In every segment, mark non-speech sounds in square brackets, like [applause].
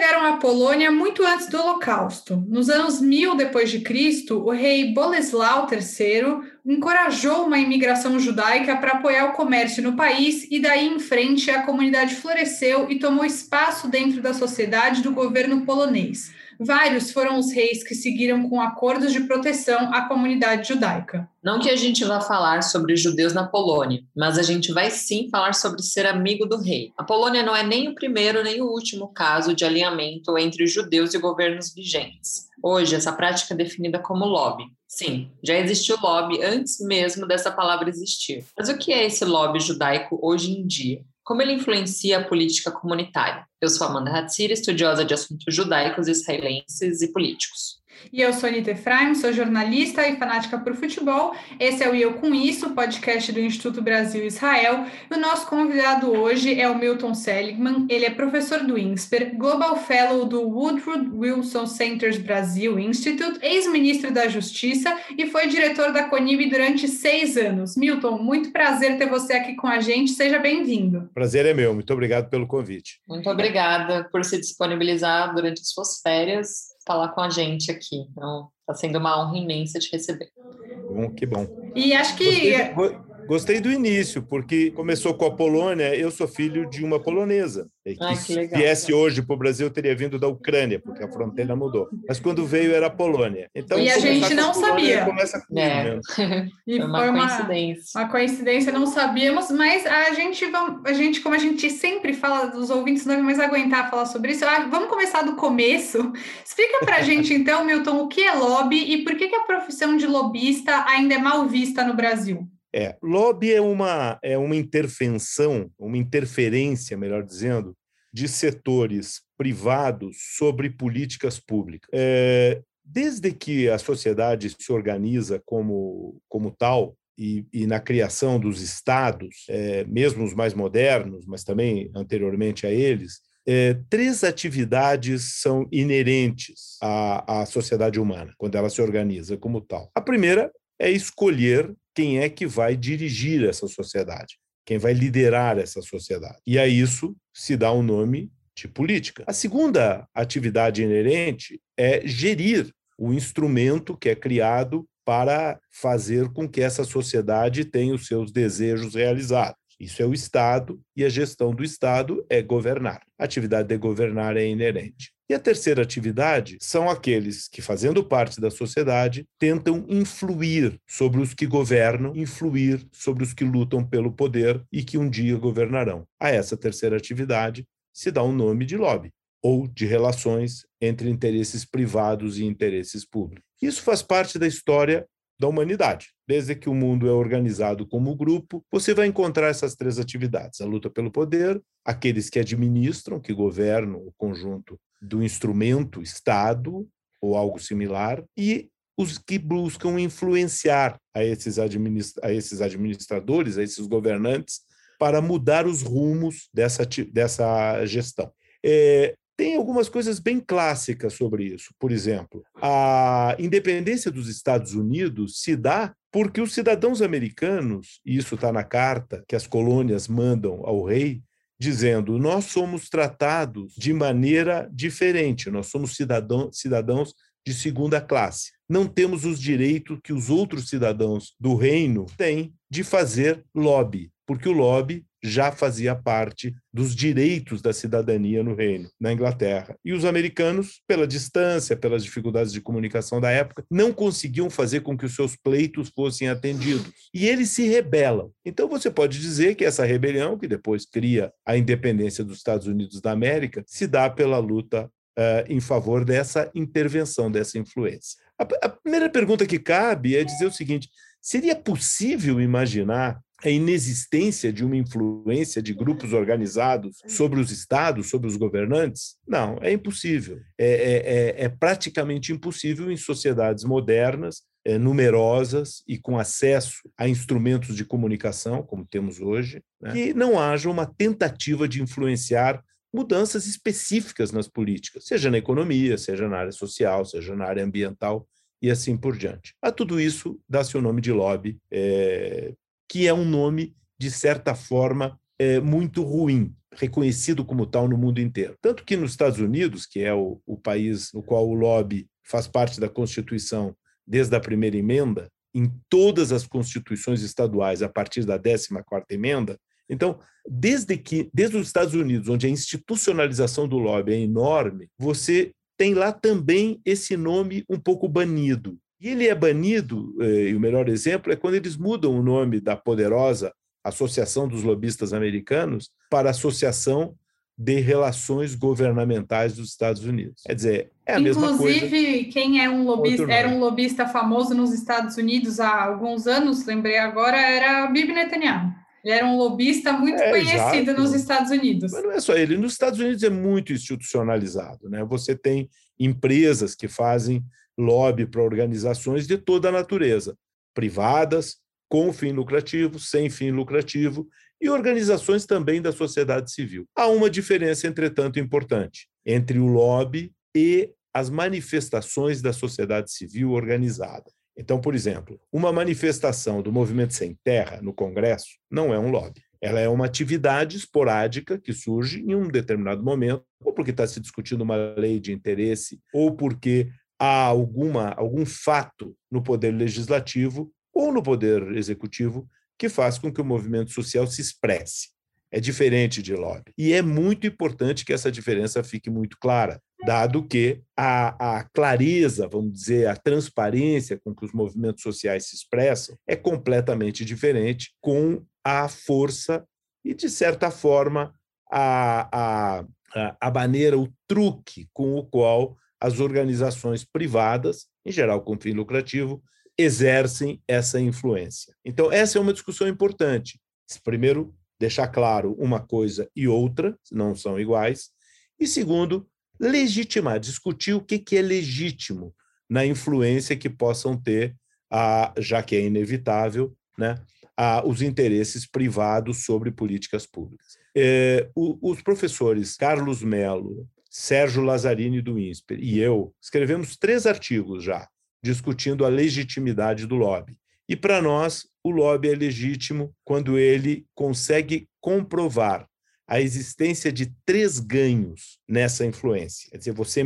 chegaram à Polônia muito antes do Holocausto. Nos anos 1000 depois de Cristo, o rei Boleslau III encorajou uma imigração judaica para apoiar o comércio no país e daí em frente a comunidade floresceu e tomou espaço dentro da sociedade do governo polonês. Vários foram os reis que seguiram com acordos de proteção à comunidade judaica. Não que a gente vá falar sobre judeus na Polônia, mas a gente vai sim falar sobre ser amigo do rei. A Polônia não é nem o primeiro nem o último caso de alinhamento entre judeus e governos vigentes. Hoje, essa prática é definida como lobby. Sim, já existiu lobby antes mesmo dessa palavra existir. Mas o que é esse lobby judaico hoje em dia? Como ele influencia a política comunitária? Eu sou Amanda Hatzir, estudiosa de assuntos judaicos, israelenses e políticos. E eu sou Anitta Efraim, sou jornalista e fanática por futebol. Esse é o Eu Com Isso, podcast do Instituto Brasil Israel. E o nosso convidado hoje é o Milton Seligman. Ele é professor do INSPER, Global Fellow do Woodrow Wilson Centers Brasil Institute, ex-ministro da Justiça e foi diretor da CONIB durante seis anos. Milton, muito prazer ter você aqui com a gente. Seja bem-vindo. Prazer é meu. Muito obrigado pelo convite. Muito obrigada por se disponibilizar durante suas férias falar com a gente aqui. Então, está sendo uma honra imensa te receber. Bom, que bom. E acho que. Gostei, Gostei do início, porque começou com a Polônia. Eu sou filho de uma polonesa. Que Ai, que se viesse hoje para o Brasil, teria vindo da Ucrânia, porque a fronteira mudou. Mas quando veio, era a Polônia. Então, e a gente não sabia. Começa com é. [laughs] E foi uma, uma coincidência. Uma coincidência, não sabíamos, mas a gente, a gente, como a gente sempre fala dos ouvintes, não vai mais aguentar falar sobre isso. Ah, vamos começar do começo. Explica para a [laughs] gente, então, Milton, o que é lobby e por que, que a profissão de lobista ainda é mal vista no Brasil? É, lobby é uma, é uma intervenção, uma interferência, melhor dizendo, de setores privados sobre políticas públicas. É, desde que a sociedade se organiza como, como tal, e, e na criação dos estados, é, mesmo os mais modernos, mas também anteriormente a eles, é, três atividades são inerentes à, à sociedade humana, quando ela se organiza como tal. A primeira é escolher quem é que vai dirigir essa sociedade, quem vai liderar essa sociedade. E a isso se dá o um nome de política. A segunda atividade inerente é gerir o instrumento que é criado para fazer com que essa sociedade tenha os seus desejos realizados. Isso é o Estado, e a gestão do Estado é governar. A atividade de governar é inerente. E a terceira atividade são aqueles que, fazendo parte da sociedade, tentam influir sobre os que governam, influir sobre os que lutam pelo poder e que um dia governarão. A essa terceira atividade se dá o um nome de lobby ou de relações entre interesses privados e interesses públicos. Isso faz parte da história da humanidade. Desde que o mundo é organizado como grupo, você vai encontrar essas três atividades: a luta pelo poder, aqueles que administram, que governam o conjunto do instrumento Estado ou algo similar, e os que buscam influenciar a esses, a esses administradores, a esses governantes, para mudar os rumos dessa, dessa gestão. É, tem algumas coisas bem clássicas sobre isso. Por exemplo, a independência dos Estados Unidos se dá porque os cidadãos americanos, e isso está na carta que as colônias mandam ao rei, dizendo: nós somos tratados de maneira diferente, nós somos cidadão, cidadãos de segunda classe. Não temos os direitos que os outros cidadãos do reino têm de fazer lobby, porque o lobby já fazia parte dos direitos da cidadania no reino, na Inglaterra. E os americanos, pela distância, pelas dificuldades de comunicação da época, não conseguiam fazer com que os seus pleitos fossem atendidos. E eles se rebelam. Então você pode dizer que essa rebelião, que depois cria a independência dos Estados Unidos da América, se dá pela luta uh, em favor dessa intervenção, dessa influência. A, a primeira pergunta que cabe é dizer o seguinte: seria possível imaginar a inexistência de uma influência de grupos organizados sobre os estados, sobre os governantes? Não, é impossível. É, é, é, é praticamente impossível em sociedades modernas, é, numerosas e com acesso a instrumentos de comunicação, como temos hoje, né, que não haja uma tentativa de influenciar mudanças específicas nas políticas, seja na economia, seja na área social, seja na área ambiental e assim por diante. A tudo isso dá-se o nome de lobby, é, que é um nome, de certa forma, é, muito ruim. reconhecido como tal no mundo inteiro. Tanto que nos Estados Unidos, que é o, o país no qual o lobby faz parte da Constituição desde a primeira emenda, em todas as constituições estaduais a partir da 14ª emenda. Então, desde que desde os Estados Unidos, onde a institucionalização do lobby é enorme, você tem lá também esse nome um pouco banido. E ele é banido, eh, e o melhor exemplo é quando eles mudam o nome da poderosa Associação dos Lobistas Americanos para Associação de Relações Governamentais dos Estados Unidos. Quer dizer, é a Inclusive, mesma coisa. Inclusive, quem é um lobista, era um lobista famoso nos Estados Unidos há alguns anos, lembrei agora, era Bibi Netanyahu. Ele era um lobista muito é, conhecido exato. nos Estados Unidos. Mas não é só ele. Nos Estados Unidos é muito institucionalizado. Né? Você tem empresas que fazem lobby para organizações de toda a natureza, privadas, com fim lucrativo, sem fim lucrativo, e organizações também da sociedade civil. Há uma diferença, entretanto, importante entre o lobby e as manifestações da sociedade civil organizada. Então, por exemplo, uma manifestação do Movimento Sem Terra no Congresso não é um lobby. Ela é uma atividade esporádica que surge em um determinado momento, ou porque está se discutindo uma lei de interesse, ou porque há alguma, algum fato no poder legislativo ou no poder executivo que faz com que o movimento social se expresse. É diferente de lobby. E é muito importante que essa diferença fique muito clara, dado que a, a, clareza, vamos dizer, a transparência com que os movimentos sociais se expressam é completamente diferente com a força e, de certa forma, a, a, a maneira, o truque com o qual as organizações privadas, em geral com fim lucrativo, exercem essa influência. Então, essa é uma discussão importante. Primeiro, deixar claro uma coisa e outra, não são iguais. E segundo, legitimar, discutir o que é legítimo na influência que possam ter, a, já que é inevitável, né, a, os interesses privados sobre políticas públicas. É, o, os professores Carlos Melo, Sérgio Lazzarini do INSPER e eu escrevemos três artigos já discutindo a legitimidade do lobby. E para nós, o lobby é legítimo quando ele consegue comprovar a existência de três ganhos nessa influência. Quer dizer, você,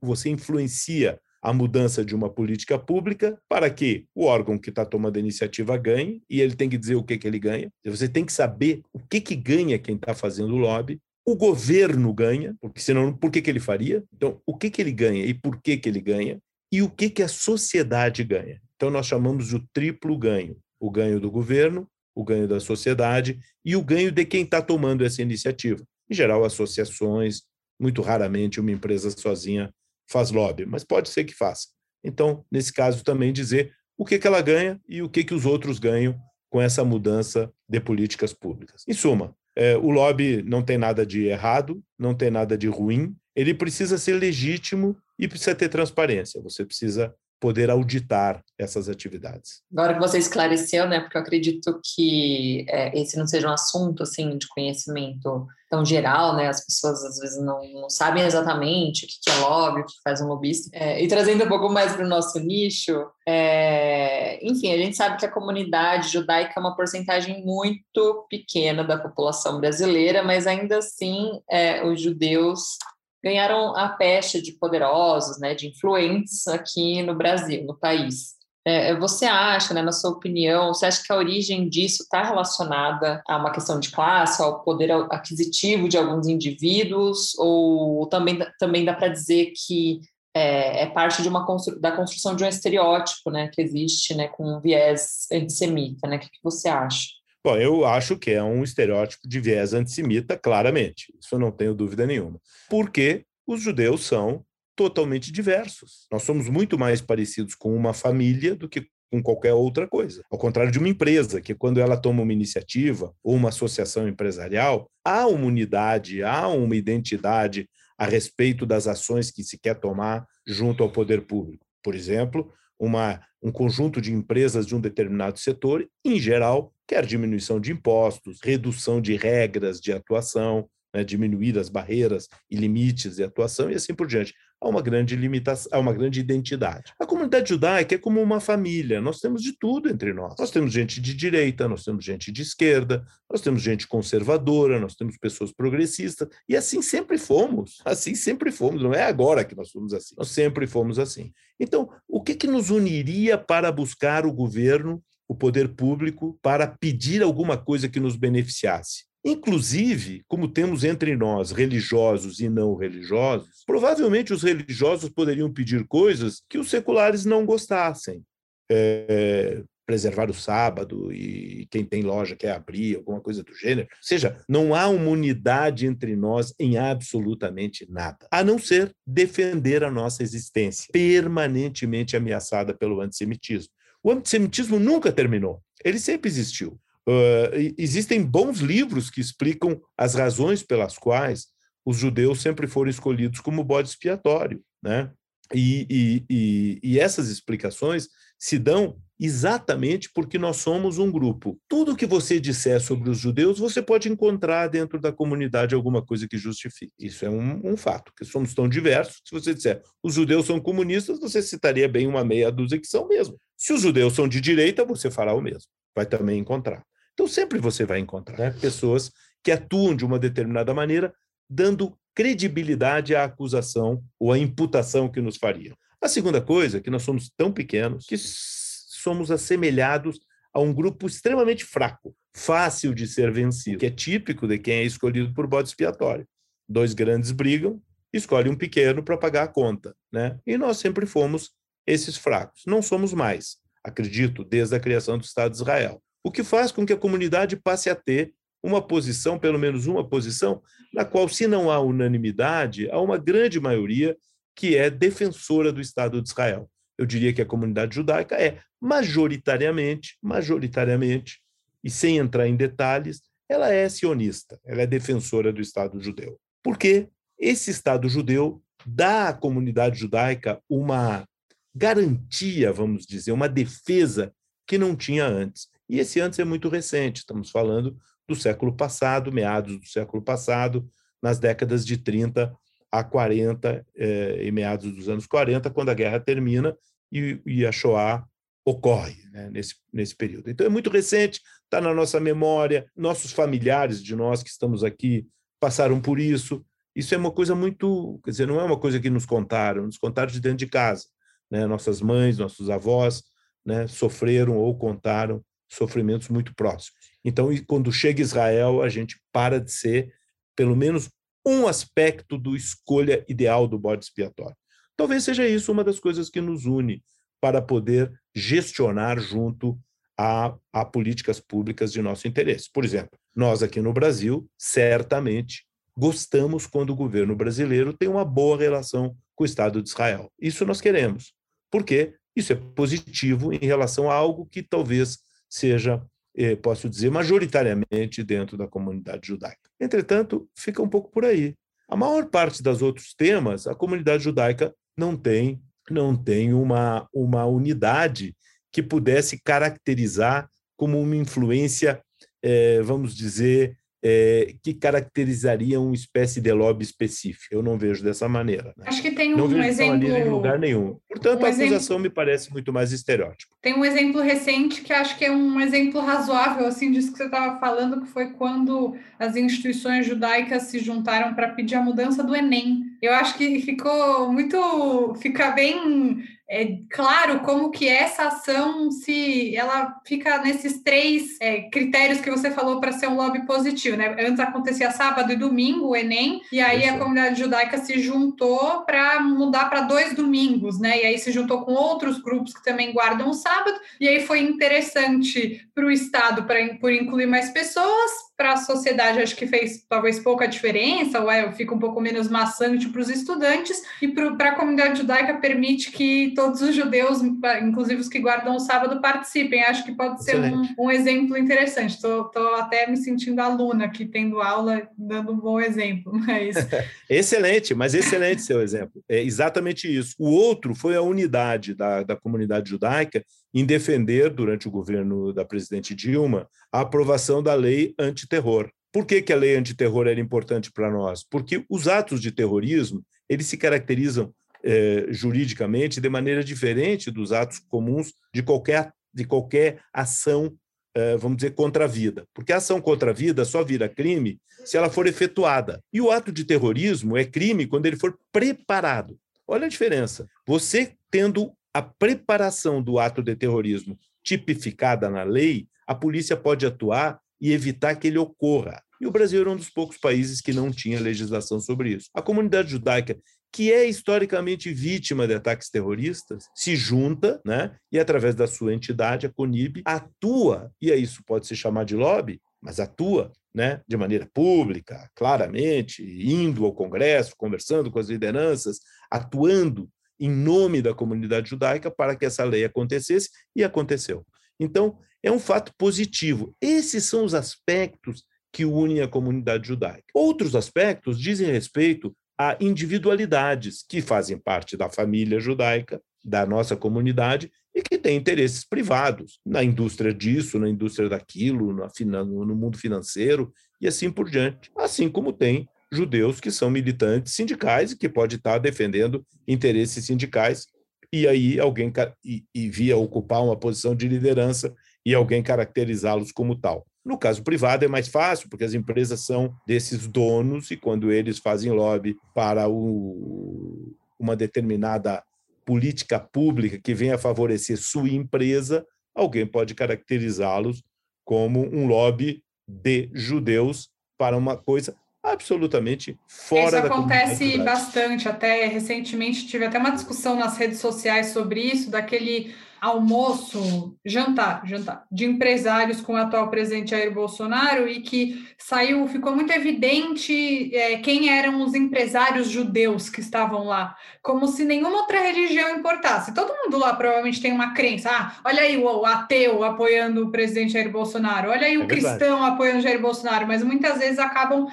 você influencia a mudança de uma política pública para que o órgão que está tomando a iniciativa ganhe, e ele tem que dizer o que, que ele ganha. Você tem que saber o que, que ganha quem está fazendo o lobby. O governo ganha, porque senão, por que, que ele faria? Então, o que, que ele ganha e por que, que ele ganha? e o que, que a sociedade ganha. Então, nós chamamos o triplo ganho: o ganho do governo, o ganho da sociedade e o ganho de quem está tomando essa iniciativa. Em geral, associações, muito raramente uma empresa sozinha faz lobby, mas pode ser que faça. Então, nesse caso, também dizer o que, que ela ganha e o que, que os outros ganham com essa mudança de políticas públicas. Em suma, é, o lobby não tem nada de errado, não tem nada de ruim, ele precisa ser legítimo e precisa ter transparência. Você precisa poder auditar essas atividades. Agora que você esclareceu, né, porque eu acredito que é, esse não seja um assunto assim de conhecimento tão geral, né, as pessoas às vezes não, não sabem exatamente o que é lobby, o que faz um lobista. É, e trazendo um pouco mais para o nosso nicho, é, enfim, a gente sabe que a comunidade judaica é uma porcentagem muito pequena da população brasileira, mas ainda assim é, os judeus ganharam a peste de poderosos, né, de influentes aqui no Brasil, no país. É, você acha, né, na sua opinião, você acha que a origem disso está relacionada a uma questão de classe, ao poder aquisitivo de alguns indivíduos, ou também, também dá para dizer que é, é, parte de uma da construção de um estereótipo, né, que existe, né, com um viés antissemita, né? O que, que você acha? Bom, eu acho que é um estereótipo de viés antissemita, claramente. Isso eu não tenho dúvida nenhuma. Porque os judeus são totalmente diversos. Nós somos muito mais parecidos com uma família do que com qualquer outra coisa. Ao contrário de uma empresa, que quando ela toma uma iniciativa ou uma associação empresarial, há uma unidade, há uma identidade a respeito das ações que se quer tomar junto ao poder público. Por exemplo, uma, um conjunto de empresas de um determinado setor, em geral, quer diminuição de impostos, redução de regras de atuação, né, diminuir as barreiras e limites de atuação e assim por diante. Há uma grande limitação, há uma grande identidade. A comunidade judaica é como uma família, nós temos de tudo entre nós. Nós temos gente de direita, nós temos gente de esquerda, nós temos gente conservadora, nós temos pessoas progressistas, e assim sempre fomos. Assim sempre fomos, não é agora que nós somos assim. Nós sempre fomos assim. Então, o que que nos uniria para buscar o governo, o poder público, para pedir alguma coisa que nos beneficiasse? Inclusive, como temos entre nós religiosos e não religiosos, provavelmente os religiosos poderiam pedir coisas que os seculares não gostassem. É, preservar o sábado e quem tem loja quer abrir, alguma coisa do gênero. Ou seja, não há uma unidade entre nós em absolutamente nada, a não ser defender a nossa existência, permanentemente ameaçada pelo antissemitismo. O antissemitismo nunca terminou, ele sempre existiu. Uh, existem bons livros que explicam as razões pelas quais os judeus sempre foram escolhidos como bode expiatório, né? E, e, e, e, essas explicações se dão exatamente porque nós somos um grupo. Tudo que você disser sobre os judeus, você pode encontrar dentro da comunidade alguma coisa que justifique. Isso é um, um fato, que somos tão diversos. Se você disser os judeus são comunistas, você citaria bem uma meia dúzia que são mesmo. Se os judeus são de direita, você fará o mesmo. Vai também encontrar. Então, sempre você vai encontrar né, pessoas que atuam de uma determinada maneira, dando credibilidade à acusação ou à imputação que nos fariam. A segunda coisa é que nós somos tão pequenos que somos assemelhados a um grupo extremamente fraco, fácil de ser vencido, que é típico de quem é escolhido por bode expiatório. Dois grandes brigam, escolhe um pequeno para pagar a conta, né? E nós sempre fomos esses fracos. Não somos mais, acredito, desde a criação do Estado de Israel o que faz com que a comunidade passe a ter uma posição, pelo menos uma posição, na qual, se não há unanimidade, há uma grande maioria que é defensora do Estado de Israel. Eu diria que a comunidade judaica é majoritariamente, majoritariamente, e sem entrar em detalhes, ela é sionista, ela é defensora do Estado judeu. Porque esse Estado judeu dá à comunidade judaica uma garantia, vamos dizer, uma defesa que não tinha antes. E esse antes é muito recente, estamos falando do século passado, meados do século passado, nas décadas de 30 a 40 eh, e meados dos anos 40, quando a guerra termina e, e a Shoah ocorre né, nesse, nesse período. Então é muito recente, está na nossa memória, nossos familiares de nós que estamos aqui passaram por isso. Isso é uma coisa muito, quer dizer, não é uma coisa que nos contaram, nos contaram de dentro de casa. Né? Nossas mães, nossos avós né, sofreram ou contaram sofrimentos muito próximos. Então, quando chega Israel, a gente para de ser, pelo menos, um aspecto do escolha ideal do bode expiatório. Talvez seja isso uma das coisas que nos une para poder gestionar junto a, a políticas públicas de nosso interesse. Por exemplo, nós aqui no Brasil, certamente, gostamos quando o governo brasileiro tem uma boa relação com o Estado de Israel. Isso nós queremos. Por quê? Isso é positivo em relação a algo que talvez seja, eh, posso dizer, majoritariamente dentro da comunidade judaica. Entretanto, fica um pouco por aí. A maior parte dos outros temas, a comunidade judaica não tem, não tem uma, uma unidade que pudesse caracterizar como uma influência, eh, vamos dizer, é, que caracterizaria uma espécie de lobby específico. Eu não vejo dessa maneira. Né? Acho que tem um não vejo exemplo. Dessa maneira em lugar nenhum. Portanto, um a acusação exemplo... me parece muito mais estereótipo. Tem um exemplo recente que acho que é um exemplo razoável assim disso que você estava falando, que foi quando as instituições judaicas se juntaram para pedir a mudança do Enem. Eu acho que ficou muito, fica bem é claro como que essa ação se ela fica nesses três é, critérios que você falou para ser um lobby positivo, né? Antes acontecia sábado e domingo o Enem, e aí Isso. a comunidade judaica se juntou para mudar para dois domingos, né? E aí se juntou com outros grupos que também guardam o sábado, e aí foi interessante para o Estado pra, por incluir mais pessoas, para a sociedade acho que fez talvez pouca diferença, ou é, fica um pouco menos maçante para os estudantes, e para a comunidade judaica permite que todos os judeus, inclusive os que guardam o sábado, participem. Acho que pode ser um, um, exemplo interessante. Estou até me sentindo aluna aqui, tendo aula, dando um bom exemplo. [laughs] Mas... [laughs] excelente, mas excelente seu exemplo. É exatamente isso. O outro foi a unidade da, da comunidade judaica em defender, durante o governo da presidente Dilma, a aprovação da lei antiterror. Por que, que a lei antiterror era importante para nós? Porque os atos de terrorismo eles se caracterizam eh, juridicamente de maneira diferente dos atos comuns de qualquer, de qualquer ação, eh, vamos dizer, contra a vida. Porque a ação contra a vida só vira crime se ela for efetuada. E o ato de terrorismo é crime quando ele for preparado. Olha a diferença. Você tendo a preparação do ato de terrorismo tipificada na lei, a polícia pode atuar e evitar que ele ocorra. E o Brasil era um dos poucos países que não tinha legislação sobre isso. A comunidade judaica, que é historicamente vítima de ataques terroristas, se junta, né, e através da sua entidade, a CONIB, atua, e isso pode se chamar de lobby, mas atua né, de maneira pública, claramente, indo ao Congresso, conversando com as lideranças, atuando em nome da comunidade judaica para que essa lei acontecesse, e aconteceu. Então, é um fato positivo. Esses são os aspectos que unem a comunidade judaica. Outros aspectos dizem respeito a individualidades que fazem parte da família judaica, da nossa comunidade, e que têm interesses privados na indústria disso, na indústria daquilo, no mundo financeiro e assim por diante. Assim como tem judeus que são militantes sindicais e que pode estar defendendo interesses sindicais e aí alguém e, e via ocupar uma posição de liderança e alguém caracterizá-los como tal. No caso privado é mais fácil, porque as empresas são desses donos e quando eles fazem lobby para o, uma determinada política pública que venha favorecer sua empresa, alguém pode caracterizá-los como um lobby de judeus para uma coisa absolutamente fora isso da acontece bastante. Até recentemente tive até uma discussão nas redes sociais sobre isso daquele almoço jantar jantar de empresários com o atual presidente Jair Bolsonaro e que saiu ficou muito evidente é, quem eram os empresários judeus que estavam lá como se nenhuma outra religião importasse. Todo mundo lá provavelmente tem uma crença ah olha aí o, ateu apoiando o presidente Jair Bolsonaro olha aí o é cristão apoiando Jair Bolsonaro mas muitas vezes acabam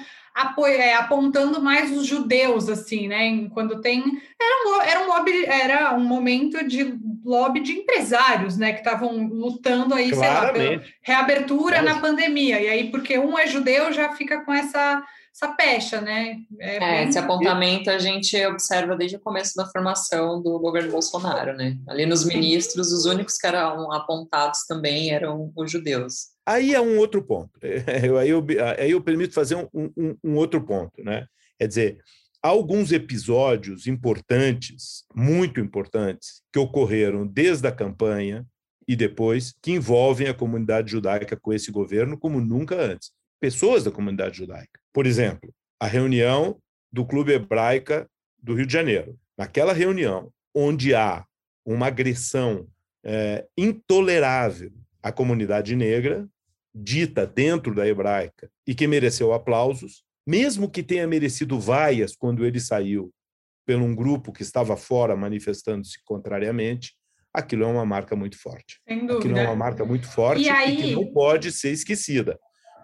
apontando mais os judeus, assim, né? Quando tem. Era um, era um, lobby, era um momento de lobby de empresários, né? Que estavam lutando aí, Claramente. sei lá, pela reabertura na pandemia. E aí, porque um é judeu, já fica com essa essa pecha, né? É, é bem... Esse apontamento a gente observa desde o começo da formação do governo Bolsonaro, né? Ali nos ministros, os únicos que eram apontados também eram os judeus. Aí é um outro ponto. [laughs] Aí eu, aí eu permito fazer um, um, um outro ponto, né? Quer dizer, há alguns episódios importantes, muito importantes, que ocorreram desde a campanha e depois, que envolvem a comunidade judaica com esse governo como nunca antes. Pessoas da comunidade judaica. Por exemplo, a reunião do Clube Hebraica do Rio de Janeiro. Naquela reunião, onde há uma agressão é, intolerável à comunidade negra, dita dentro da hebraica, e que mereceu aplausos, mesmo que tenha merecido vaias quando ele saiu por um grupo que estava fora manifestando-se contrariamente, aquilo é uma marca muito forte. Sem dúvida. Aquilo é uma marca muito forte e, aí... e que não pode ser esquecida,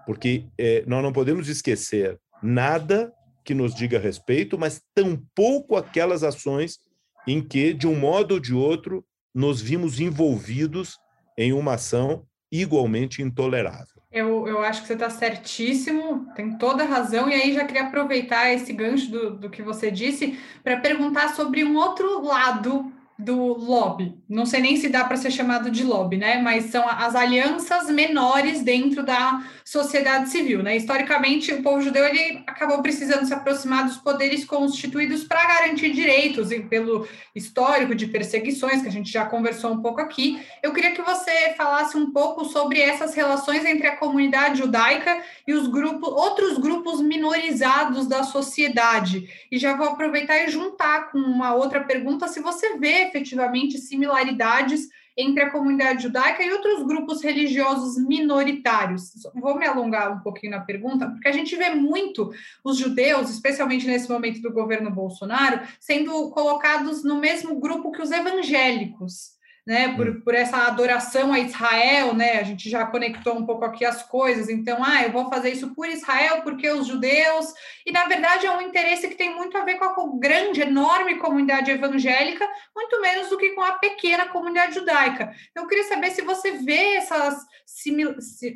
porque é, nós não podemos esquecer nada que nos diga respeito, mas tampouco aquelas ações em que, de um modo ou de outro, nos vimos envolvidos em uma ação igualmente intolerável. Eu, eu acho que você está certíssimo, tem toda a razão, e aí já queria aproveitar esse gancho do, do que você disse para perguntar sobre um outro lado do lobby. Não sei nem se dá para ser chamado de lobby, né? Mas são as alianças menores dentro da sociedade civil, né? Historicamente, o povo judeu ele acabou precisando se aproximar dos poderes constituídos para garantir direitos, e pelo histórico de perseguições que a gente já conversou um pouco aqui. Eu queria que você falasse um pouco sobre essas relações entre a comunidade judaica e os grupos, outros grupos minorizados da sociedade. E já vou aproveitar e juntar com uma outra pergunta se você vê efetivamente similaridades entre a comunidade judaica e outros grupos religiosos minoritários. Vou me alongar um pouquinho na pergunta, porque a gente vê muito os judeus, especialmente nesse momento do governo Bolsonaro, sendo colocados no mesmo grupo que os evangélicos né, por, hum. por essa adoração a Israel, né, a gente já conectou um pouco aqui as coisas, então, ah, eu vou fazer isso por Israel, porque os judeus, e na verdade é um interesse que tem muito a ver com a grande, enorme comunidade evangélica, muito menos do que com a pequena comunidade judaica. Eu queria saber se você vê essas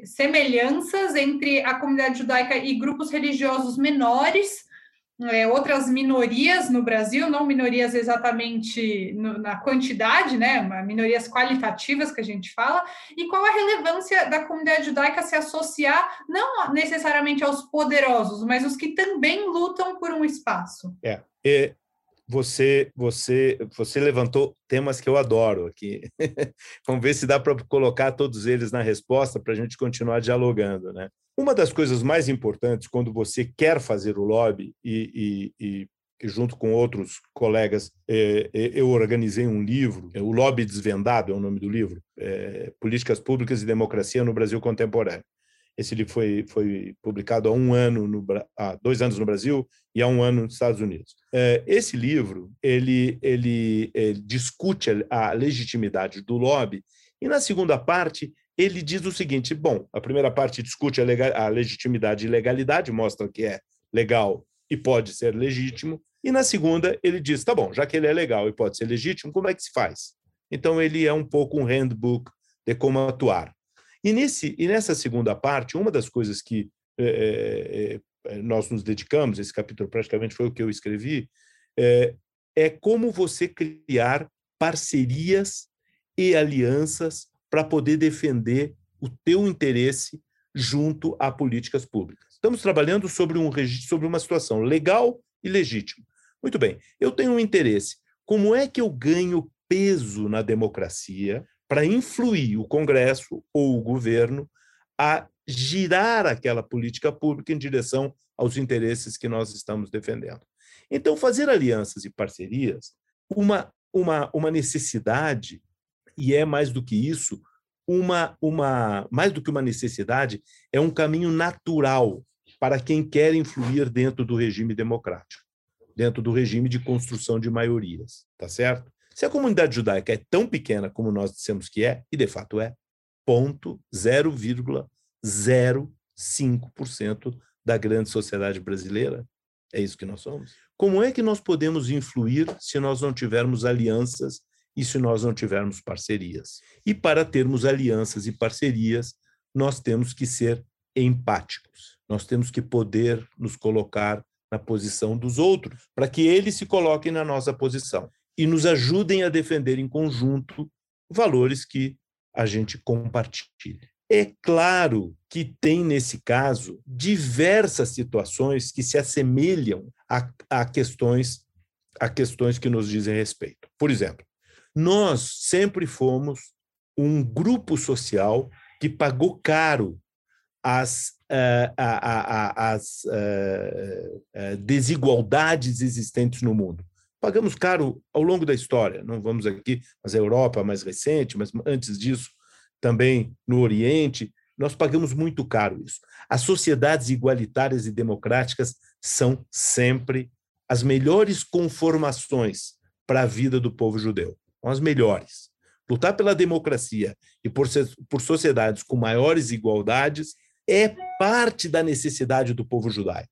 semelhanças entre a comunidade judaica e grupos religiosos menores, é, outras minorias no Brasil, não minorias exatamente no, na quantidade, né, minorias qualitativas que a gente fala, e qual a relevância da comunidade judaica se associar não necessariamente aos poderosos, mas os que também lutam por um espaço. É, é você você você levantou temas que eu adoro aqui. [laughs] Vamos ver se dá para colocar todos eles na resposta para a gente continuar dialogando, né? Uma das coisas mais importantes quando você quer fazer o lobby e, e, e junto com outros colegas, é, é, eu organizei um livro, é, o Lobby Desvendado é o nome do livro, é, Políticas Públicas e Democracia no Brasil Contemporâneo. Esse livro foi, foi publicado há um ano, no, há dois anos no Brasil e há um ano nos Estados Unidos. É, esse livro ele, ele, ele discute a legitimidade do lobby e na segunda parte ele diz o seguinte: bom, a primeira parte discute a, legal, a legitimidade e legalidade, mostra que é legal e pode ser legítimo, e na segunda ele diz: tá bom, já que ele é legal e pode ser legítimo, como é que se faz? Então ele é um pouco um handbook de como atuar. E, nesse, e nessa segunda parte, uma das coisas que é, é, nós nos dedicamos, esse capítulo praticamente foi o que eu escrevi, é, é como você criar parcerias e alianças para poder defender o teu interesse junto a políticas públicas. Estamos trabalhando sobre, um, sobre uma situação legal e legítima. Muito bem, eu tenho um interesse. Como é que eu ganho peso na democracia para influir o Congresso ou o governo a girar aquela política pública em direção aos interesses que nós estamos defendendo? Então, fazer alianças e parcerias, uma, uma, uma necessidade e é mais do que isso, uma, uma mais do que uma necessidade, é um caminho natural para quem quer influir dentro do regime democrático, dentro do regime de construção de maiorias, tá certo? Se a comunidade judaica é tão pequena como nós dissemos que é, e de fato é, ponto 0,05% da grande sociedade brasileira, é isso que nós somos. Como é que nós podemos influir se nós não tivermos alianças e se nós não tivermos parcerias. E para termos alianças e parcerias, nós temos que ser empáticos. Nós temos que poder nos colocar na posição dos outros, para que eles se coloquem na nossa posição e nos ajudem a defender em conjunto valores que a gente compartilha. É claro que tem, nesse caso, diversas situações que se assemelham a, a, questões, a questões que nos dizem respeito. Por exemplo, nós sempre fomos um grupo social que pagou caro as, uh, a, a, as uh, desigualdades existentes no mundo. Pagamos caro ao longo da história, não vamos aqui, mas a Europa mais recente, mas antes disso também no Oriente, nós pagamos muito caro isso. As sociedades igualitárias e democráticas são sempre as melhores conformações para a vida do povo judeu são as melhores. Lutar pela democracia e por, por sociedades com maiores igualdades é parte da necessidade do povo judaico.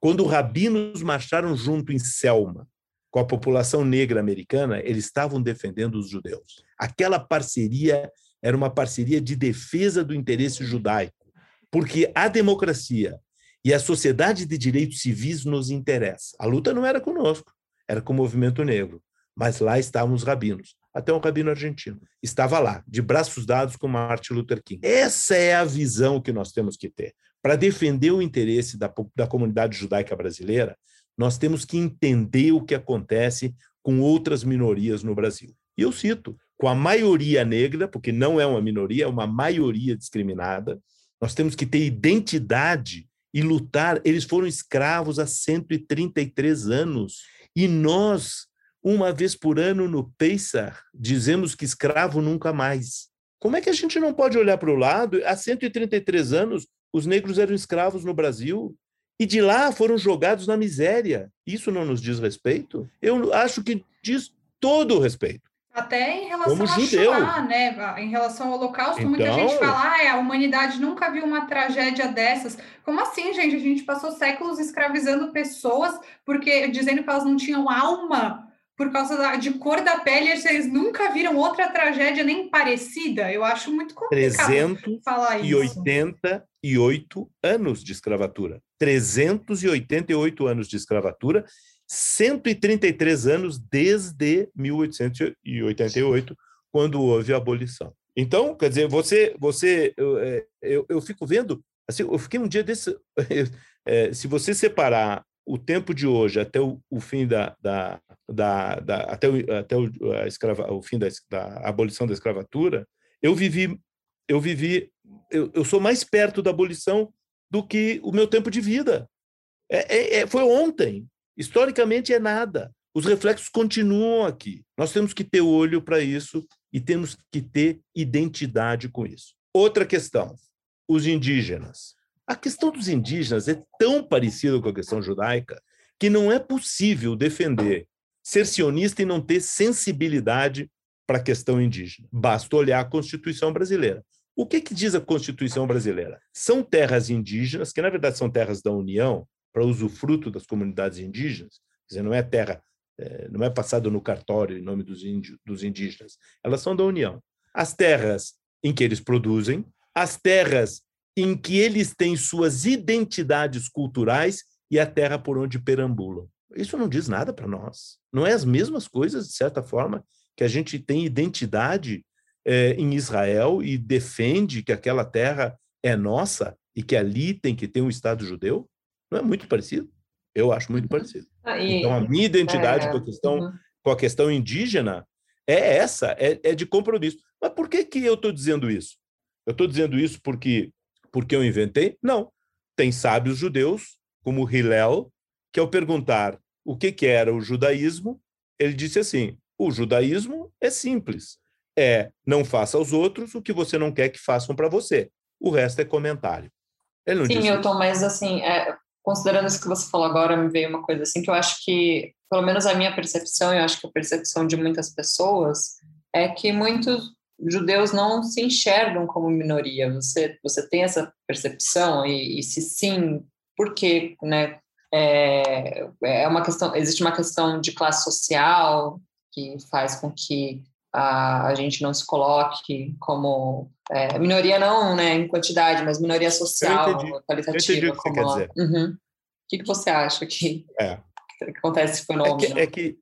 Quando os rabinos marcharam junto em Selma com a população negra americana, eles estavam defendendo os judeus. Aquela parceria era uma parceria de defesa do interesse judaico, porque a democracia e a sociedade de direitos civis nos interessa. A luta não era conosco, era com o movimento negro mas lá estavam os rabinos, até um rabino argentino. Estava lá, de braços dados com Martin Luther King. Essa é a visão que nós temos que ter. Para defender o interesse da, da comunidade judaica brasileira, nós temos que entender o que acontece com outras minorias no Brasil. E eu cito, com a maioria negra, porque não é uma minoria, é uma maioria discriminada, nós temos que ter identidade e lutar. Eles foram escravos há 133 anos. E nós uma vez por ano no Pesach, dizemos que escravo nunca mais. Como é que a gente não pode olhar para o lado? Há 133 anos, os negros eram escravos no Brasil e de lá foram jogados na miséria. Isso não nos diz respeito? Eu acho que diz todo o respeito. Até em relação Como a judeu. Shoah, né? Em relação ao Holocausto, então... muita gente fala, ah, a humanidade nunca viu uma tragédia dessas. Como assim, gente? A gente passou séculos escravizando pessoas porque dizendo que elas não tinham alma por causa da, de cor da pele, vocês nunca viram outra tragédia nem parecida? Eu acho muito complicado falar isso. 388 anos de escravatura. 388 anos de escravatura, 133 anos desde 1888, quando houve a abolição. Então, quer dizer, você, você, eu, é, eu, eu fico vendo, assim, eu fiquei um dia desse, [laughs] é, se você separar o tempo de hoje até o, o fim da, da, da, da, até, o, até o, escrava, o fim da, da abolição da escravatura, eu vivi, eu vivi, eu, eu sou mais perto da abolição do que o meu tempo de vida. É, é, é, foi ontem. Historicamente é nada. Os reflexos continuam aqui. Nós temos que ter olho para isso e temos que ter identidade com isso. Outra questão: os indígenas. A questão dos indígenas é tão parecida com a questão judaica que não é possível defender ser sionista e não ter sensibilidade para a questão indígena. Basta olhar a Constituição brasileira. O que, que diz a Constituição brasileira? São terras indígenas, que na verdade são terras da União, para usufruto das comunidades indígenas, quer dizer, não é terra, é, não é passado no cartório em nome dos, dos indígenas, elas são da União. As terras em que eles produzem, as terras em que eles têm suas identidades culturais e a terra por onde perambulam. Isso não diz nada para nós. Não é as mesmas coisas, de certa forma, que a gente tem identidade é, em Israel e defende que aquela terra é nossa e que ali tem que ter um Estado judeu? Não é muito parecido? Eu acho muito uhum. parecido. Ah, e, então, a minha identidade é, com, a questão, uhum. com a questão indígena é essa, é, é de compromisso. Mas por que, que eu estou dizendo isso? Eu estou dizendo isso porque porque eu inventei? Não. Tem sábios judeus, como Hillel, que ao perguntar o que, que era o judaísmo, ele disse assim: o judaísmo é simples. É não faça aos outros o que você não quer que façam para você. O resto é comentário. Sim, eu estou mais assim, é, considerando isso que você falou agora, me veio uma coisa assim que eu acho que, pelo menos a minha percepção, eu acho que a percepção de muitas pessoas é que muitos judeus não se enxergam como minoria. Você, você tem essa percepção e, e se sim, por quê, né? É, é uma questão, existe uma questão de classe social que faz com que a, a gente não se coloque como é, minoria não, né, em quantidade, mas minoria social, qualitativa. O que como, você. Uhum. O que, que você acha que, é. que acontece esse fenômeno? É que, é que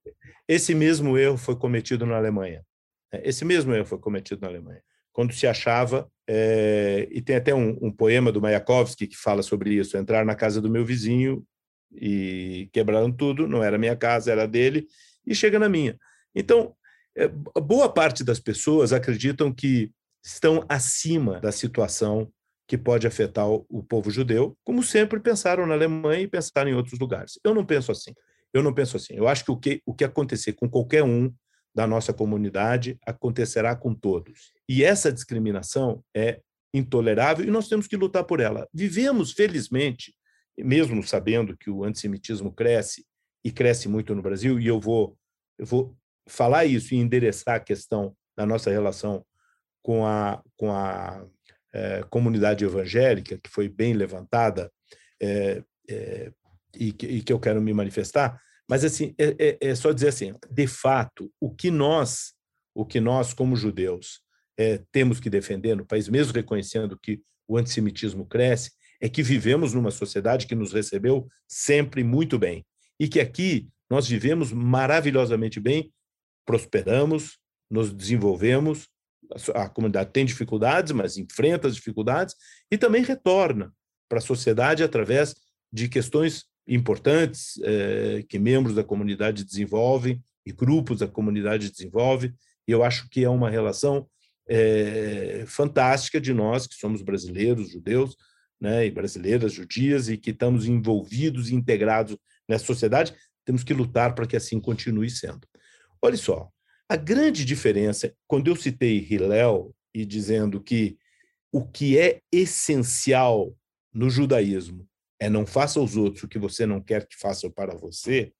esse mesmo erro foi cometido na Alemanha. É, esse mesmo erro foi cometido na Alemanha, quando se achava, é, e tem até um, um, poema do Mayakovsky que fala sobre isso, entrar na casa do meu vizinho e quebraram tudo, não era minha casa, era dele, e chega na minha. Então, boa parte das pessoas acreditam que estão acima da situação que pode afetar o, o povo judeu, como sempre pensaram na Alemanha e pensaram em outros lugares. Eu não penso assim. Eu não penso assim. Eu acho que o que, o que acontecer com qualquer um da nossa comunidade acontecerá com todos. E essa discriminação é intolerável e nós temos que lutar por ela. Vivemos, felizmente, mesmo sabendo que o antissemitismo cresce e cresce muito no Brasil, e eu vou, eu vou falar isso e endereçar a questão da nossa relação com a, com a é, comunidade evangélica, que foi bem levantada é, é, e, que, e que eu quero me manifestar, mas assim, é, é, é, só dizer assim, de fato, o que nós, o que nós como judeus temos que defender no país, mesmo reconhecendo que o antissemitismo cresce, é que vivemos numa sociedade que nos recebeu sempre muito bem. E que aqui nós vivemos maravilhosamente bem, prosperamos, nos desenvolvemos, a comunidade tem dificuldades, mas enfrenta as dificuldades e também retorna para a sociedade através de questões importantes é, que membros da comunidade desenvolvem e grupos da comunidade desenvolvem. E eu acho que é uma relação é, fantástica de nós, que somos brasileiros, judeus, né, e brasileiras, judias, e que estamos envolvidos e integrados nessa sociedade, temos que lutar para que assim continue sendo. Olha só, a grande diferença, quando eu citei Hillel e dizendo que o que é essencial no judaísmo é não faça aos outros o que você não quer que façam para você,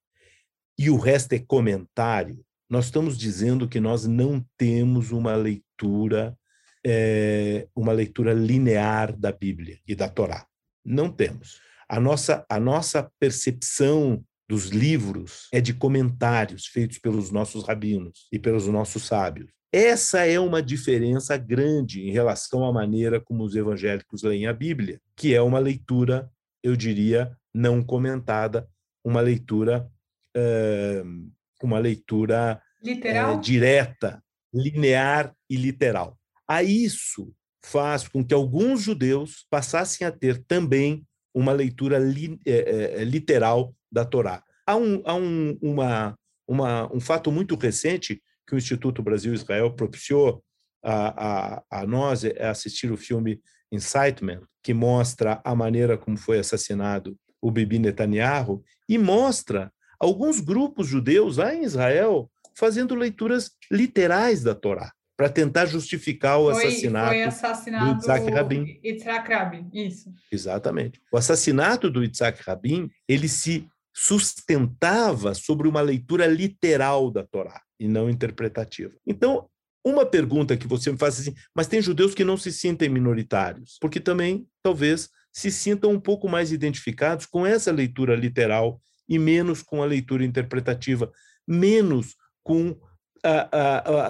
e o resto é comentário, nós estamos dizendo que nós não temos uma leitura é, uma leitura linear da Bíblia e da Torá. Não temos. A nossa, a nossa percepção dos livros é de comentários feitos pelos nossos rabinos e pelos nossos sábios. Essa é uma diferença grande em relação à maneira como os evangélicos leem a Bíblia, que é uma leitura, eu diria, não comentada, uma leitura, uh, uma leitura uh, direta, linear e literal. A isso faz com que alguns judeus passassem a ter também uma leitura li, é, é, literal da Torá. Há, um, há um, uma, uma, um fato muito recente que o Instituto Brasil-Israel propiciou a, a, a nós é assistir o filme Incitement, que mostra a maneira como foi assassinado o Bibi Netanyahu e mostra alguns grupos judeus lá em Israel fazendo leituras literais da Torá para tentar justificar o foi, assassinato, foi assassinato do Yitzhak Rabin. Yitzhak Rabin, isso. Exatamente. O assassinato do Yitzhak Rabin, ele se sustentava sobre uma leitura literal da Torá e não interpretativa. Então, uma pergunta que você me faz assim, mas tem judeus que não se sentem minoritários, porque também talvez se sintam um pouco mais identificados com essa leitura literal e menos com a leitura interpretativa, menos com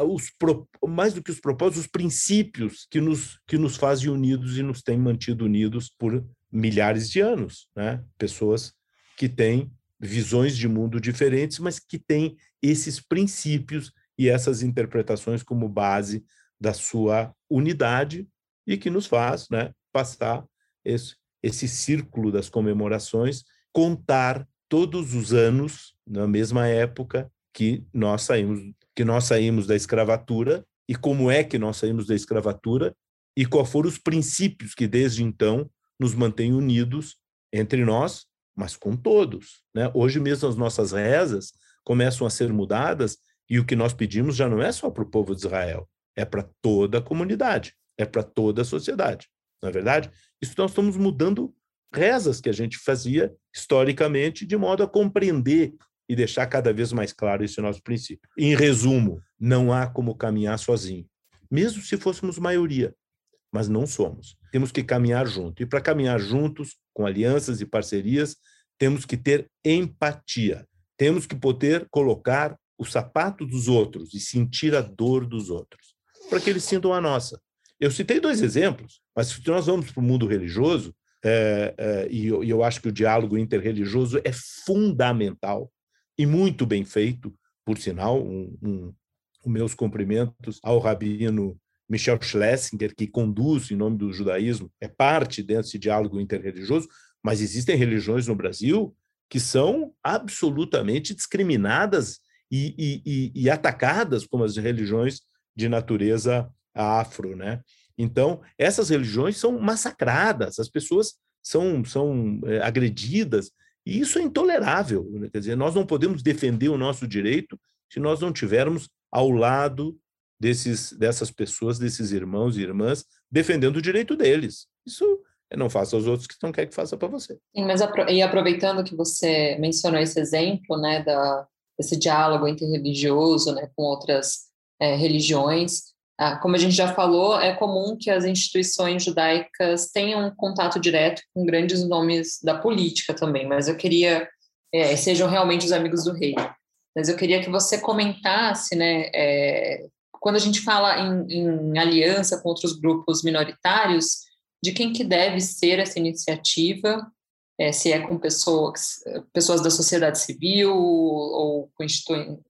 os, mais do que os propósitos, os princípios que nos, que nos fazem unidos e nos têm mantido unidos por milhares de anos. Né? Pessoas que têm visões de mundo diferentes, mas que têm esses princípios e essas interpretações como base da sua unidade e que nos faz né, passar esse, esse círculo das comemorações, contar todos os anos, na mesma época, que nós saímos que nós saímos da escravatura e como é que nós saímos da escravatura e quais foram os princípios que desde então nos mantêm unidos entre nós, mas com todos. Né? Hoje mesmo as nossas rezas começam a ser mudadas e o que nós pedimos já não é só para o povo de Israel, é para toda a comunidade, é para toda a sociedade. Não é verdade? Isso nós estamos mudando rezas que a gente fazia historicamente de modo a compreender e deixar cada vez mais claro esse nosso princípio. Em resumo, não há como caminhar sozinho, mesmo se fôssemos maioria, mas não somos. Temos que caminhar junto. E para caminhar juntos, com alianças e parcerias, temos que ter empatia. Temos que poder colocar o sapato dos outros e sentir a dor dos outros, para que eles sintam a nossa. Eu citei dois exemplos, mas se nós vamos para o mundo religioso, é, é, e, eu, e eu acho que o diálogo interreligioso é fundamental e muito bem feito, por sinal, um, um, meus cumprimentos ao rabino Michel Schlesinger, que conduz em nome do judaísmo, é parte desse diálogo interreligioso, mas existem religiões no Brasil que são absolutamente discriminadas e, e, e, e atacadas como as religiões de natureza afro, né? Então, essas religiões são massacradas, as pessoas são, são é, agredidas, e isso é intolerável. Né? Quer dizer, nós não podemos defender o nosso direito se nós não tivermos ao lado desses, dessas pessoas, desses irmãos e irmãs, defendendo o direito deles. Isso não faça aos outros que não quer que faça para você. Sim, mas e aproveitando que você mencionou esse exemplo, né, da, desse diálogo interreligioso, né, com outras é, religiões, como a gente já falou, é comum que as instituições judaicas tenham contato direto com grandes nomes da política também, mas eu queria, é, sejam realmente os amigos do rei. Mas eu queria que você comentasse, né, é, quando a gente fala em, em, aliança com outros grupos minoritários, de quem que deve ser essa iniciativa, é, se é com pessoas, pessoas da sociedade civil ou com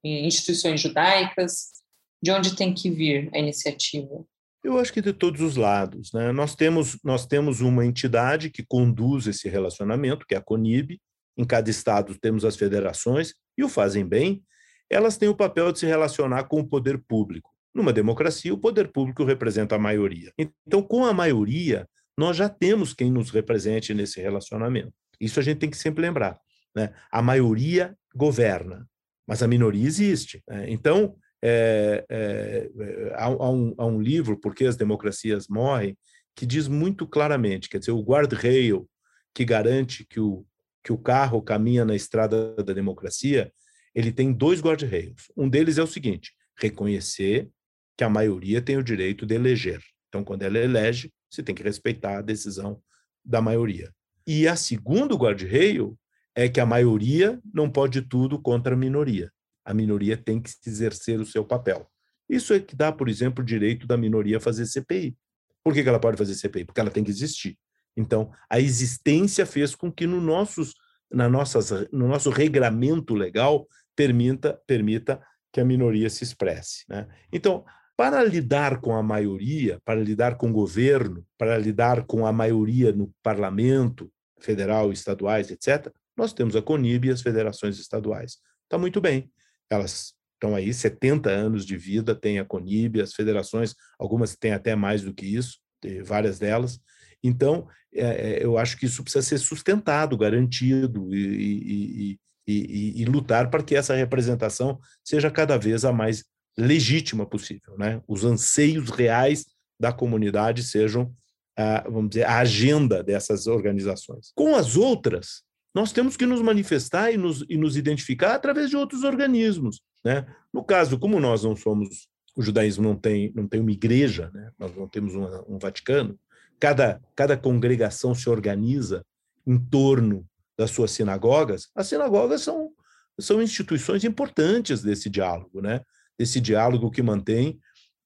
instituições judaicas, de onde tem que vir a iniciativa? Eu acho que de todos os lados. Né? Nós, temos, nós temos uma entidade que conduz esse relacionamento, que é a CONIB. Em cada estado temos as federações, e o fazem bem. Elas têm o papel de se relacionar com o poder público. Numa democracia, o poder público representa a maioria. Então, com a maioria, nós já temos quem nos represente nesse relacionamento. Isso a gente tem que sempre lembrar. Né? A maioria governa, mas a minoria existe. Né? Então, é, é, é, há, há, um, há, um, livro, Por que as Democracias Morrem, que diz muito claramente, quer dizer, o guardrail que garante que o, que o carro caminha na estrada da democracia, ele tem dois guardrails. Um deles é o seguinte, reconhecer que a maioria tem o direito de eleger. Então, quando ela elege, você tem que respeitar a decisão da maioria. E a segundo guardrail é que a maioria não pode tudo contra a minoria. A minoria tem que exercer o seu papel. Isso é que dá, por exemplo, o direito da minoria fazer CPI. Por que ela pode fazer CPI? Porque ela tem que existir. Então, a existência fez com que no, nossos, na nossas, no nosso regramento legal permita, permita que a minoria se expresse. Né? Então, para lidar com a maioria, para lidar com o governo, para lidar com a maioria no parlamento federal, estaduais, etc., nós temos a CONIB e as federações estaduais. Está muito bem. Elas estão aí 70 anos de vida, tem a CONIB, as federações, algumas têm até mais do que isso, várias delas. Então, é, é, eu acho que isso precisa ser sustentado, garantido e, e, e, e, lutar para que essa representação seja cada vez a mais legítima possível. Né? Os anseios reais da comunidade sejam, a, vamos dizer, a agenda dessas organizações. Com as outras, nós temos que nos manifestar e nos, e nos identificar através de outros organismos. Né? No caso, como nós não somos, o judaísmo não tem, não tem uma igreja, né? nós não temos uma, um Vaticano, cada, cada congregação se organiza em torno das suas sinagogas, as sinagogas são, são instituições importantes desse diálogo, né? desse diálogo que mantém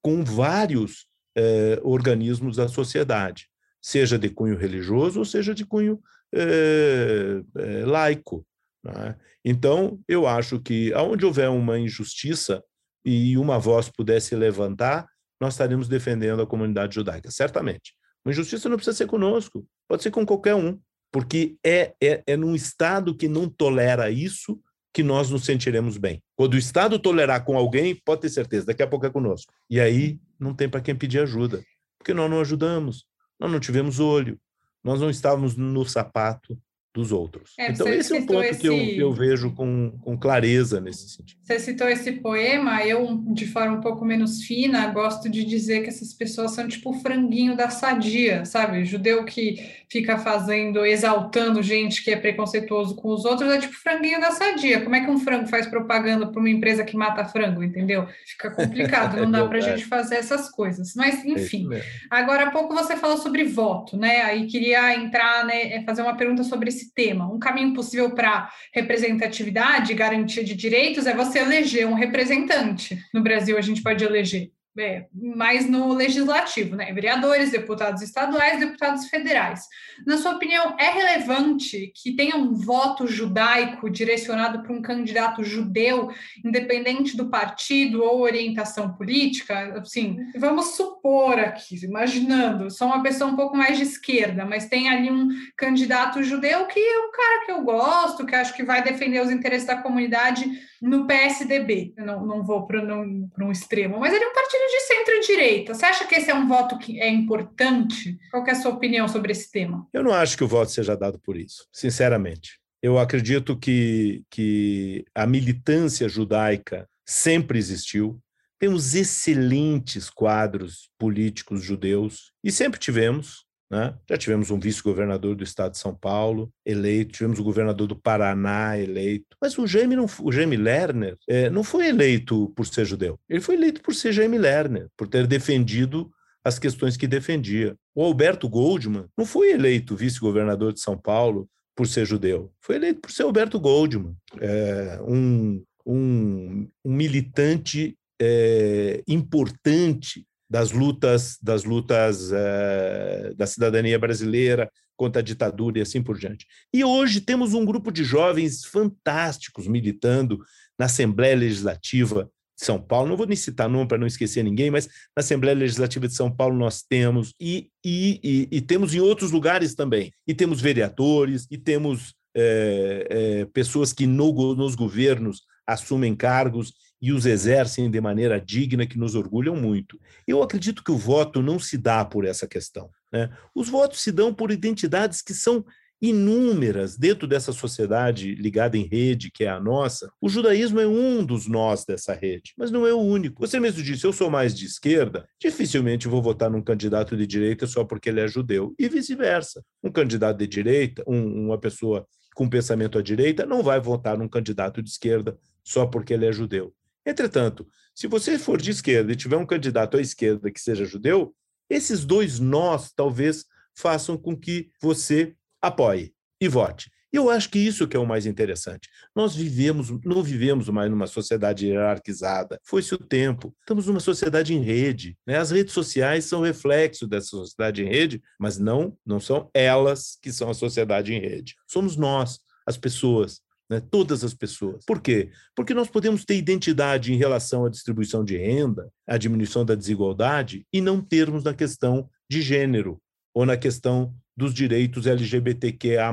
com vários eh, organismos da sociedade, seja de cunho religioso ou seja de cunho eh, eh, laico. Né? Então, eu acho que aonde houver uma injustiça e uma voz pudesse levantar, nós estaremos defendendo a comunidade judaica, certamente. Uma injustiça não precisa ser conosco, pode ser com qualquer um, porque é, é, é num Estado que não tolera isso que nós nos sentiremos bem. Quando o Estado tolerar com alguém, pode ter certeza, daqui a pouco é conosco. E aí não tem para quem pedir ajuda, porque nós não ajudamos, nós não tivemos olho, nós não estávamos no sapato, dos outros. É, então, esse é um ponto esse... que eu, eu vejo com, com clareza nesse sentido. Você citou esse poema, eu, de forma um pouco menos fina, gosto de dizer que essas pessoas são tipo o franguinho da sadia, sabe? Judeu que fica fazendo, exaltando gente que é preconceituoso com os outros, é tipo franguinho da sadia. Como é que um frango faz propaganda para uma empresa que mata frango, entendeu? Fica complicado, [laughs] não dá para a gente fazer essas coisas. Mas, é enfim. É Agora há pouco você falou sobre voto, né? Aí queria entrar, né, fazer uma pergunta sobre esse esse tema. Um caminho possível para representatividade garantia de direitos é você eleger um representante. No Brasil, a gente pode eleger é, mais no legislativo, né? Vereadores, deputados estaduais, deputados federais. Na sua opinião, é relevante que tenha um voto judaico direcionado para um candidato judeu, independente do partido ou orientação política? Assim, vamos supor aqui, imaginando, sou uma pessoa um pouco mais de esquerda, mas tem ali um candidato judeu que é um cara que eu gosto, que acho que vai defender os interesses da comunidade no PSDB. Eu não, não vou para um, um extremo, mas ele é um partido de centro-direita. Você acha que esse é um voto que é importante? Qual é a sua opinião sobre esse tema? Eu não acho que o voto seja dado por isso, sinceramente. Eu acredito que, que a militância judaica sempre existiu. Temos excelentes quadros políticos judeus e sempre tivemos. Né? Já tivemos um vice-governador do estado de São Paulo eleito, tivemos o governador do Paraná eleito, mas o Jaime, não, o Jaime Lerner é, não foi eleito por ser judeu, ele foi eleito por ser Jaime Lerner, por ter defendido as questões que defendia. O Alberto Goldman não foi eleito vice-governador de São Paulo por ser judeu, foi eleito por ser Alberto Goldman, é, um, um, um militante é, importante das lutas das lutas é, da cidadania brasileira contra a ditadura e assim por diante. E hoje temos um grupo de jovens fantásticos militando na Assembleia Legislativa de São Paulo. Não vou nem citar nome para não esquecer ninguém, mas na Assembleia Legislativa de São Paulo nós temos e, e, e, e temos em outros lugares também. E temos vereadores e temos é, é, pessoas que no, nos governos assumem cargos e os exercem de maneira digna, que nos orgulham muito. Eu acredito que o voto não se dá por essa questão. Né? Os votos se dão por identidades que são inúmeras dentro dessa sociedade ligada em rede, que é a nossa. O judaísmo é um dos nós dessa rede, mas não é o único. Você mesmo disse, eu sou mais de esquerda, dificilmente vou votar num candidato de direita só porque ele é judeu, e vice-versa. Um candidato de direita, um, uma pessoa com pensamento à direita, não vai votar num candidato de esquerda só porque ele é judeu. Entretanto, se você for de esquerda e tiver um candidato à esquerda que seja judeu, esses dois nós talvez façam com que você apoie e vote. Eu acho que isso que é o mais interessante. Nós vivemos, não vivemos mais numa sociedade hierarquizada. Foi-se o tempo. Estamos numa sociedade em rede. Né? As redes sociais são reflexo dessa sociedade em rede, mas não, não são elas que são a sociedade em rede. Somos nós, as pessoas. Né? Todas as pessoas. Por quê? Porque nós podemos ter identidade em relação à distribuição de renda, à diminuição da desigualdade, e não termos na questão de gênero ou na questão dos direitos LGBTQA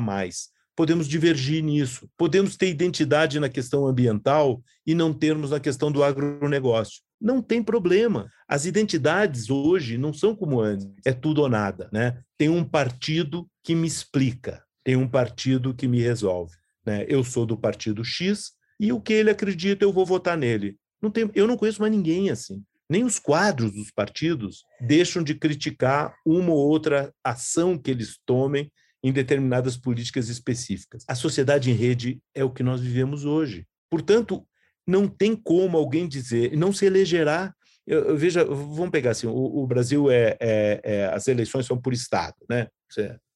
podemos divergir nisso. Podemos ter identidade na questão ambiental e não termos na questão do agronegócio. Não tem problema. As identidades hoje não são como antes, é tudo ou nada. Né? Tem um partido que me explica, tem um partido que me resolve. Né? Eu sou do partido X e o que ele acredita eu vou votar nele. Não tem, eu não conheço mais ninguém assim. Nem os quadros dos partidos deixam de criticar uma ou outra ação que eles tomem em determinadas políticas específicas. A sociedade em rede é o que nós vivemos hoje. Portanto, não tem como alguém dizer, não se elegerá. Eu, eu veja, vamos pegar assim: o, o Brasil é, é, é, as eleições são por estado, né?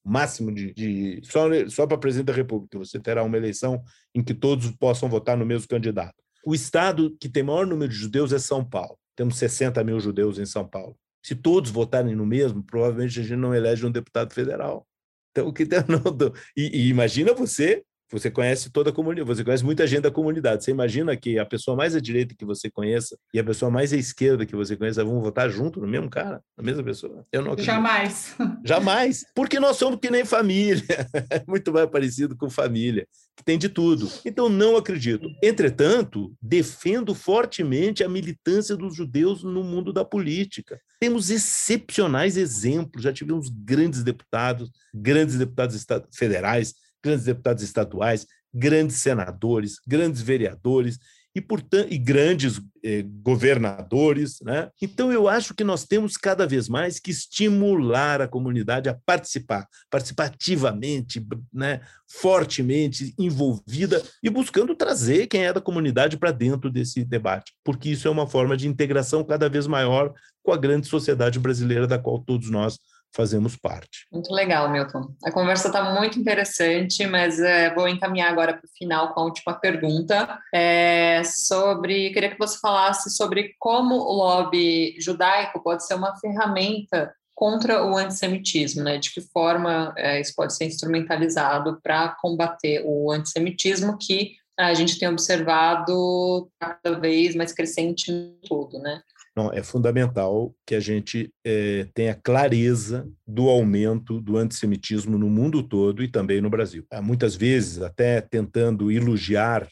Máximo de, de só só para presidente da República você terá uma eleição em que todos possam votar no mesmo candidato. O estado que tem maior número de judeus é São Paulo. Temos 60 mil judeus em São Paulo. Se todos votarem no mesmo, provavelmente a gente não elege um deputado federal. Então, o que tá, não, [laughs] e, e imagina você você conhece toda a comunidade, você conhece muita gente da comunidade. Você imagina que a pessoa mais à direita que você conheça e a pessoa mais à esquerda que você conheça vão votar junto no mesmo cara, na mesma pessoa? Eu não acredito. Jamais. [laughs] Jamais. Porque nós somos que nem família. [laughs] É muito mais parecido com família, que tem de tudo. Então, não acredito. Entretanto, defendo fortemente a militância dos judeus no mundo da política. Temos excepcionais exemplos, já tivemos grandes deputados, grandes deputados federais, grandes deputados estaduais, grandes senadores, grandes vereadores e, portanto, e grandes eh, governadores. Né? Então, eu acho que nós temos cada vez mais que estimular a comunidade a participar, participativamente, né? fortemente envolvida e buscando trazer quem é da comunidade para dentro desse debate, porque isso é uma forma de integração cada vez maior com a grande sociedade brasileira da qual todos nós fazemos parte. Muito legal, Milton. A conversa está muito interessante, mas é, vou encaminhar agora para o final com a última pergunta. É, sobre, queria que você falasse sobre como o lobby judaico pode ser uma ferramenta contra o antissemitismo, né? De que forma é, isso pode ser instrumentalizado para combater o antissemitismo que a gente tem observado cada vez mais crescente em tudo, né? Não, é fundamental que a gente é, tenha clareza do aumento do antissemitismo no mundo todo e também no Brasil. Muitas vezes, até tentando elogiar,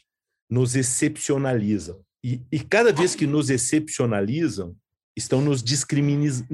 nos excepcionalizam. E, e cada vez que nos excepcionalizam, estão nos discriminando.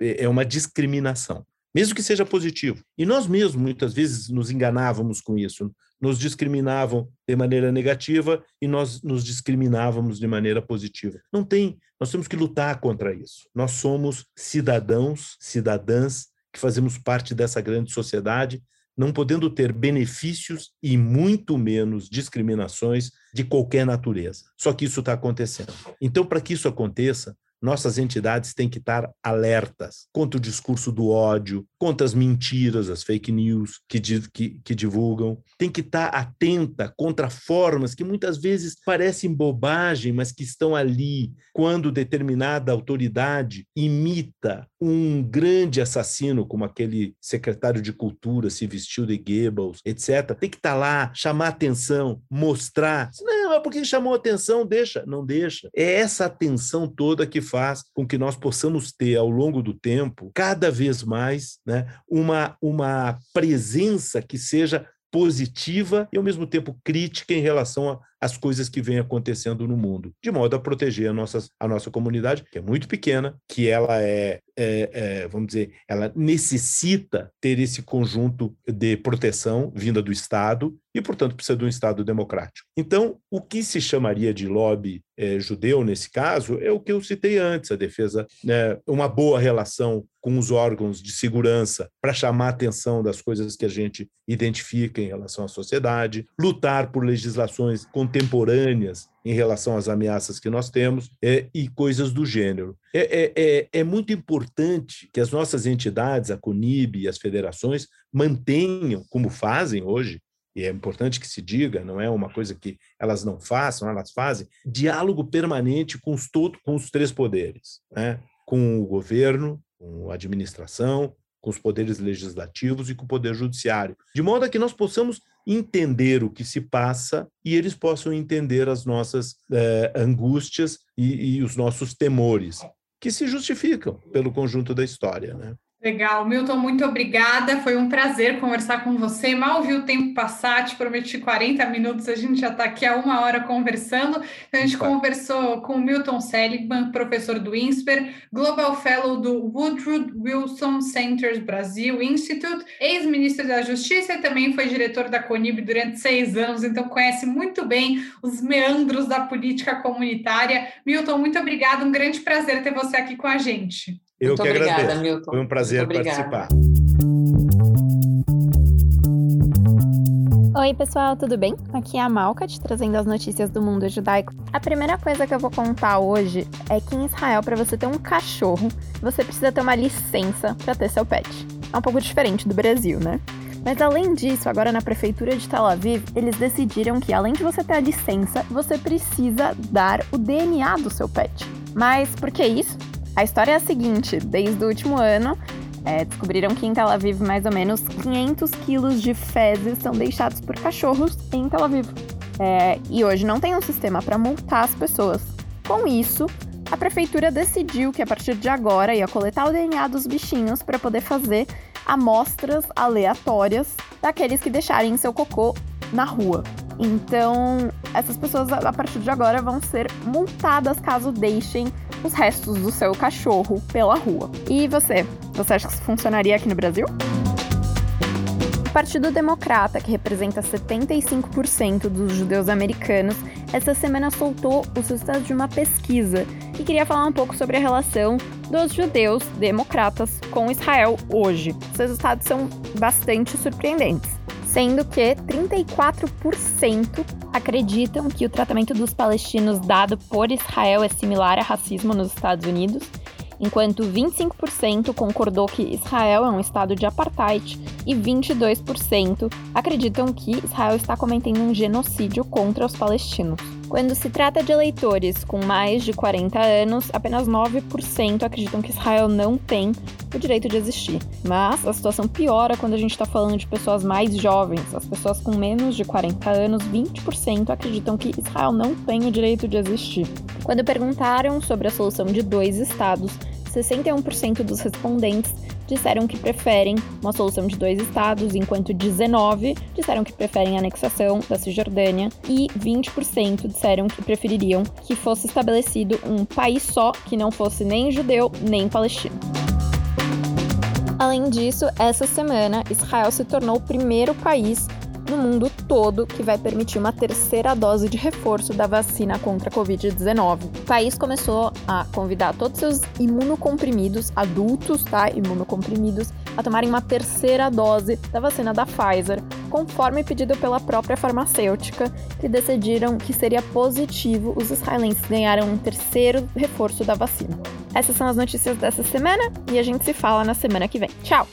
É, é uma discriminação mesmo que seja positivo. E nós mesmos, muitas vezes, nos enganávamos com isso. Nos discriminavam de maneira negativa e nós nos discriminávamos de maneira positiva. Não tem, nós temos que lutar contra isso. Nós somos cidadãos, cidadãs que fazemos parte dessa grande sociedade, não podendo ter benefícios e muito menos discriminações de qualquer natureza. Só que isso está acontecendo. Então, para que isso aconteça, nossas entidades têm que estar alertas contra o discurso do ódio, contra as mentiras, as fake news que, que, que divulgam. Tem que estar atenta contra formas que muitas vezes parecem bobagem, mas que estão ali quando determinada autoridade imita um grande assassino, como aquele secretário de cultura se vestiu de Goebbels, etc. Tem que estar lá, chamar atenção, mostrar. Não, é porque chamou atenção, deixa. Não deixa. É essa atenção toda que faz com que nós possamos ter, ao longo do tempo, cada vez mais, né, uma, uma presença que seja positiva e, ao mesmo tempo, crítica em relação às coisas que vêm acontecendo no mundo, de modo a proteger a nossa, a nossa comunidade, que é muito pequena, que ela é, é, é, vamos dizer, ela necessita ter esse conjunto de proteção vinda do Estado e, portanto, precisa de um Estado democrático. Então, o que se chamaria de lobby é, judeu, nesse caso, é o que eu citei antes, a defesa, né, uma boa relação com os órgãos de segurança para chamar a atenção das coisas que a gente identifica em relação à sociedade, lutar por legislações contemporâneas em relação às ameaças que nós temos é, e coisas do gênero. É, é, é, é muito importante que as nossas entidades, a CONIB e as federações, mantenham, como fazem hoje, e é importante que se diga, não é uma coisa que elas não façam, elas fazem, diálogo permanente com os, todo, com os três poderes, né? com o governo, com a administração, com os poderes legislativos e com o poder judiciário, de modo a que nós possamos entender o que se passa e eles possam entender as nossas eh, angústias e, e os nossos temores, que se justificam pelo conjunto da história. Né? Legal, Milton, muito obrigada. Foi um prazer conversar com você. Mal vi o tempo passar, te prometi 40 minutos, a gente já está aqui há uma hora conversando. Então, a gente Opa. conversou com o Milton Seligman, professor do INSPER, Global Fellow do Woodrow Wilson Centers Brasil Institute, ex-ministro da Justiça e também foi diretor da CONIB durante seis anos, então conhece muito bem os meandros da política comunitária. Milton, muito obrigada, um grande prazer ter você aqui com a gente. Eu Muito que obrigada, agradeço. Milton. Foi um prazer participar. Oi, pessoal, tudo bem? Aqui é a Malca, te trazendo as notícias do mundo judaico. A primeira coisa que eu vou contar hoje é que em Israel, para você ter um cachorro, você precisa ter uma licença para ter seu pet. É um pouco diferente do Brasil, né? Mas além disso, agora na prefeitura de Tel Aviv, eles decidiram que além de você ter a licença, você precisa dar o DNA do seu pet. Mas por que isso? A história é a seguinte: desde o último ano, é, descobriram que em Tel Aviv mais ou menos 500 quilos de fezes são deixados por cachorros em Tel Aviv. É, e hoje não tem um sistema para multar as pessoas. Com isso, a prefeitura decidiu que a partir de agora ia coletar o DNA dos bichinhos para poder fazer amostras aleatórias daqueles que deixarem seu cocô na rua. Então, essas pessoas a partir de agora vão ser multadas caso deixem os restos do seu cachorro pela rua. E você? Você acha que isso funcionaria aqui no Brasil? O Partido Democrata, que representa 75% dos judeus americanos, essa semana soltou os resultados de uma pesquisa e queria falar um pouco sobre a relação dos judeus democratas com Israel hoje. Os resultados são bastante surpreendentes sendo que 34% acreditam que o tratamento dos palestinos dado por Israel é similar a racismo nos Estados Unidos enquanto 25% concordou que Israel é um estado de apartheid e 22% acreditam que Israel está cometendo um genocídio contra os palestinos. Quando se trata de eleitores com mais de 40 anos, apenas 9% acreditam que Israel não tem o direito de existir. Mas a situação piora quando a gente está falando de pessoas mais jovens. As pessoas com menos de 40 anos, 20% acreditam que Israel não tem o direito de existir. Quando perguntaram sobre a solução de dois estados, 61% dos respondentes disseram que preferem uma solução de dois estados, enquanto 19 disseram que preferem a anexação da Cisjordânia e 20% disseram que prefeririam que fosse estabelecido um país só que não fosse nem judeu nem palestino. Além disso, essa semana, Israel se tornou o primeiro país no mundo todo que vai permitir uma terceira dose de reforço da vacina contra a Covid-19. O país começou a convidar todos seus imunocomprimidos, adultos, tá? Imunocomprimidos, a tomarem uma terceira dose da vacina da Pfizer, conforme pedido pela própria farmacêutica, que decidiram que seria positivo os israelenses ganharem um terceiro reforço da vacina. Essas são as notícias dessa semana e a gente se fala na semana que vem. Tchau!